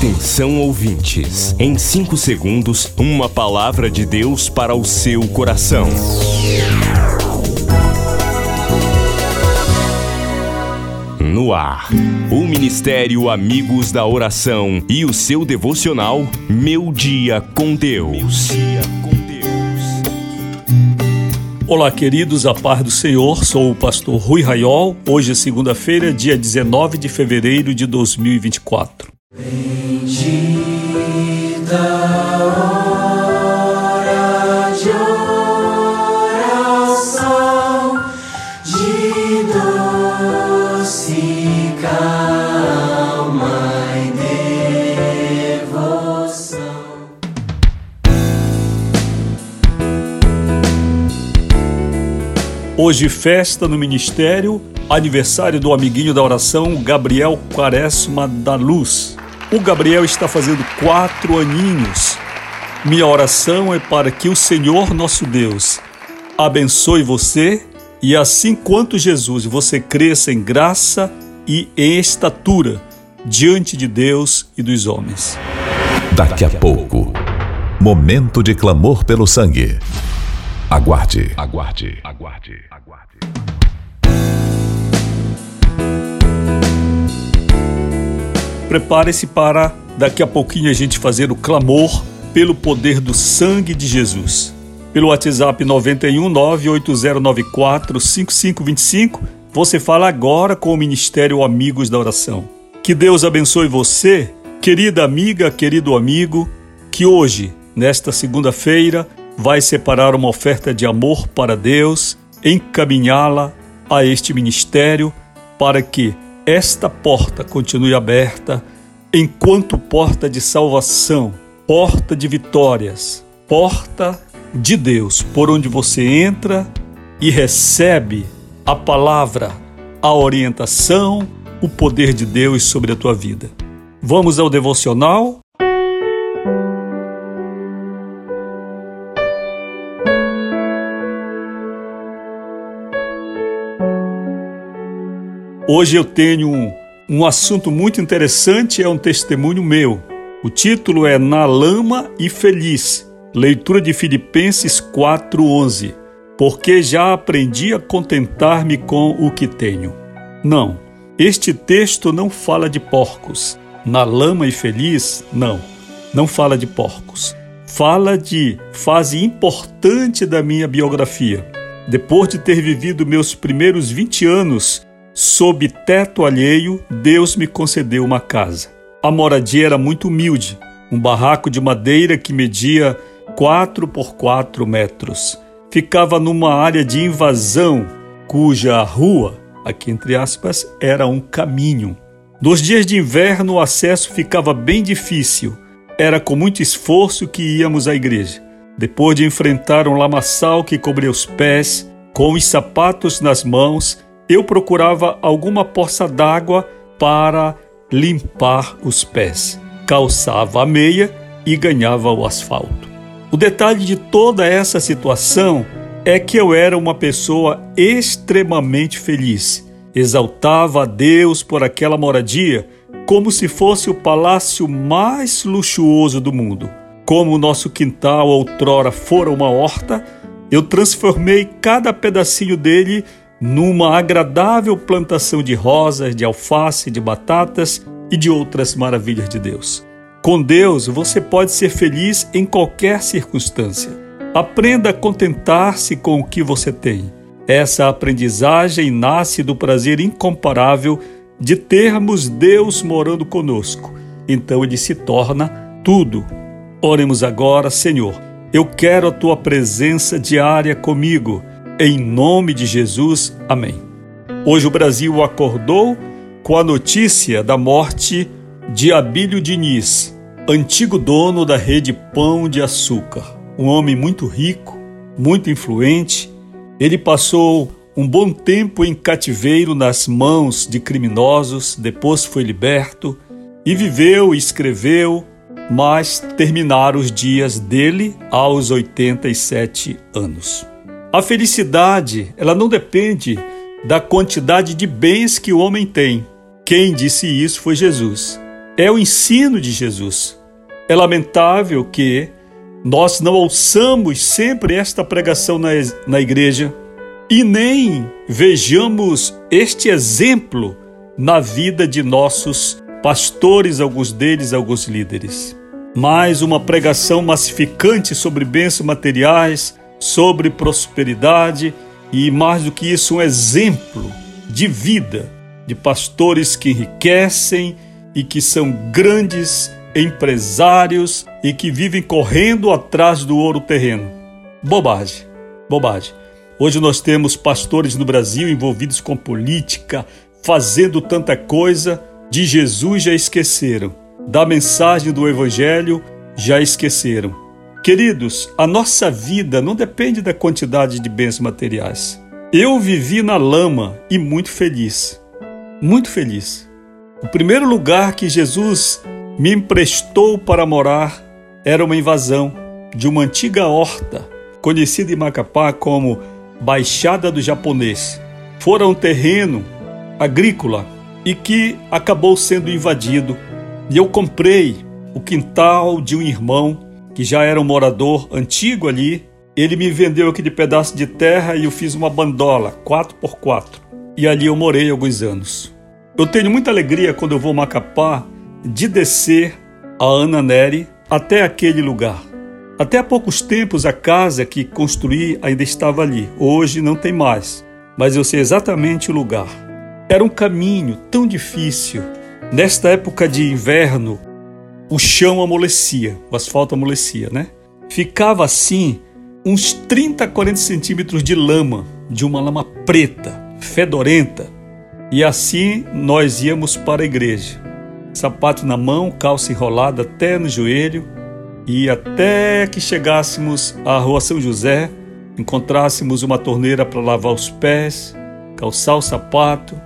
Atenção ouvintes, em 5 segundos, uma palavra de Deus para o seu coração. No ar, o Ministério Amigos da Oração e o seu devocional Meu Dia com Deus. Olá, queridos, a paz do Senhor. Sou o pastor Rui Raiol. Hoje é segunda-feira, dia 19 de fevereiro de 2024. Hoje, festa no ministério, aniversário do amiguinho da oração, Gabriel Quaresma da Luz. O Gabriel está fazendo quatro aninhos. Minha oração é para que o Senhor nosso Deus abençoe você e, assim quanto Jesus, você cresça em graça e em estatura diante de Deus e dos homens. Daqui a pouco, momento de clamor pelo sangue. Aguarde. Aguarde. Aguarde. Aguarde. Prepare-se para daqui a pouquinho a gente fazer o clamor pelo poder do sangue de Jesus. Pelo WhatsApp 91 98094 5525, você fala agora com o Ministério Amigos da Oração. Que Deus abençoe você, querida amiga, querido amigo, que hoje, nesta segunda-feira, vai separar uma oferta de amor para Deus, encaminhá-la a este ministério para que esta porta continue aberta enquanto porta de salvação, porta de vitórias, porta de Deus, por onde você entra e recebe a palavra, a orientação, o poder de Deus sobre a tua vida. Vamos ao devocional Hoje eu tenho um, assunto muito interessante, é um testemunho meu. O título é Na Lama e Feliz, leitura de Filipenses 4,11. Porque já aprendi a contentar-me com o que tenho. Não, este texto não fala de porcos. Na lama e feliz, não, não fala de porcos. Fala de fase importante da minha biografia. Depois de ter vivido meus primeiros 20 anos Sob teto alheio, Deus me concedeu uma casa. A moradia era muito humilde, um barraco de madeira que media 4 por 4 metros. Ficava numa área de invasão, cuja rua, aqui entre aspas, era um caminho. Nos dias de inverno o acesso ficava bem difícil. Era com muito esforço que íamos à igreja. Depois de enfrentar um lamaçal que cobria os pés, com os sapatos nas mãos, eu procurava alguma poça d'água para limpar os pés. Calçava a meia e ganhava o asfalto. O detalhe de toda essa situação é que eu era uma pessoa extremamente feliz. Exaltava a Deus por aquela moradia como se fosse o palácio mais luxuoso do mundo. Como o nosso quintal outrora fora uma horta, eu transformei cada pedacinho dele numa agradável plantação de rosas, de alface, de batatas e de outras maravilhas de Deus. Com Deus, você pode ser feliz em qualquer circunstância. Aprenda a contentar-se com o que você tem. Essa aprendizagem nasce do prazer incomparável de termos Deus morando conosco. Então ele se torna tudo. Oremos agora, Senhor. Eu quero a tua presença diária comigo em nome de Jesus, amém. Hoje o Brasil acordou com a notícia da morte de Abílio Diniz, antigo dono da rede Pão de Açúcar. Um homem muito rico, muito influente. Ele passou um bom tempo em cativeiro nas mãos de criminosos, depois foi liberto e viveu e escreveu, mas terminaram os dias dele aos 87 anos. A felicidade, ela não depende da quantidade de bens que o homem tem. Quem disse isso foi Jesus. é o ensino de Jesus. É lamentável que nós não ouçamos sempre esta pregação na, na igreja e nem vejamos este exemplo na vida de nossos pastores, alguns deles, alguns líderes. Mais uma pregação massificante sobre bênçãos materiais, sobre prosperidade e, mais do que isso, um exemplo de vida de pastores que enriquecem e que são grandes empresários e que vivem correndo atrás do ouro terreno. Bobagem, bobagem. Hoje nós temos pastores no Brasil envolvidos com política, fazendo tanta coisa, de Jesus já esqueceram, da mensagem do Evangelho já esqueceram. Queridos, a nossa vida não depende da quantidade de bens materiais. Eu vivi na lama e muito feliz. Muito feliz. O primeiro lugar que Jesus me emprestou para morar era uma invasão de uma antiga horta, conhecida em Macapá como Baixada do Japonês. Fora um terreno agrícola e que acabou sendo invadido. E eu comprei o quintal de um irmão que já era um morador antigo ali, ele me vendeu aquele pedaço de terra e eu fiz uma bandola, 4 por 4 E ali eu morei alguns anos. Eu tenho muita alegria quando eu vou Macapá de descer a Ana até aquele lugar. Até há poucos tempos a casa que construí ainda estava ali. Hoje não tem mais, mas eu sei exatamente o lugar. Era um caminho tão difícil. Nesta época de inverno, o chão amolecia, o asfalto amolecia, né? Ficava assim uns 30, 40 centímetros de lama, de uma lama preta, fedorenta. E assim nós íamos para a igreja. Sapato na mão, calça enrolada até no joelho, e até que chegássemos à rua São José, encontrássemos uma torneira para lavar os pés, calçar o sapato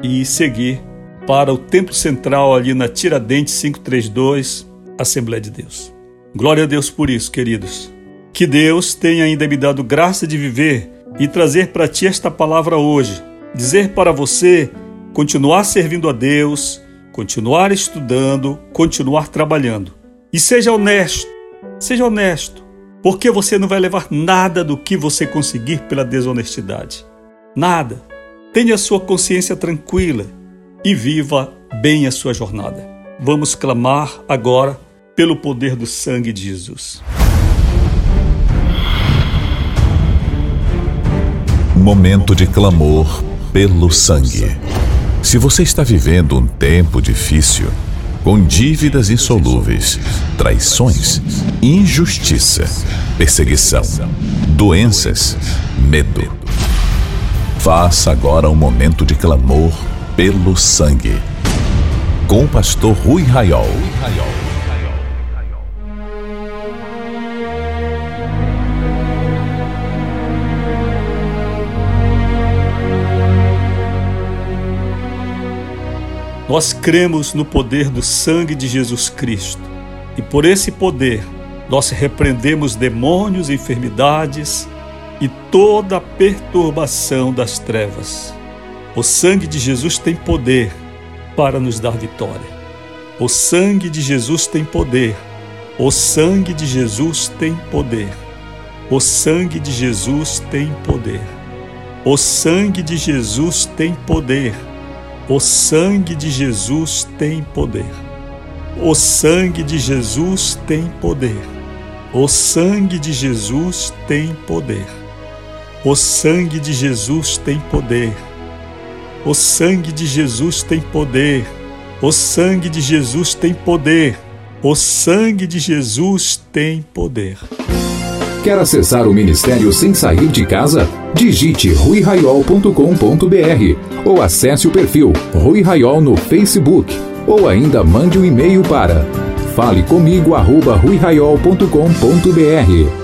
e seguir para o templo central ali na Tiradentes 532, Assembleia de Deus. Glória a Deus por isso, queridos. Que Deus tenha ainda me dado graça de viver e trazer para ti esta palavra hoje. Dizer para você continuar servindo a Deus, continuar estudando, continuar trabalhando. E seja honesto, seja honesto, porque você não vai levar nada do que você conseguir pela desonestidade. Nada. Tenha sua consciência tranquila e viva bem a sua jornada. Vamos clamar agora pelo poder do sangue de Jesus. Momento de clamor pelo sangue. Se você está vivendo um tempo difícil, com dívidas insolúveis, traições, injustiça, perseguição, doenças, medo, faça agora um momento de clamor pelo sangue. Com o pastor Rui Raiol. Nós cremos no poder do sangue de Jesus Cristo e por esse poder nós repreendemos demônios, enfermidades e toda perturbação das trevas. O sangue de Jesus tem poder para nos dar vitória. O sangue de Jesus tem poder. O sangue de Jesus tem poder. O sangue de Jesus tem poder. O sangue de Jesus tem poder. O sangue de Jesus tem poder. O sangue de Jesus tem poder. O sangue de Jesus tem poder. O sangue de Jesus tem poder. O sangue de Jesus tem poder. O sangue de Jesus tem poder. O sangue de Jesus tem poder. Quer acessar o ministério sem sair de casa? Digite ruiraiol.com.br ou acesse o perfil Rui Raiol no Facebook ou ainda mande um e-mail para falecomigo@ruiraiol.com.br.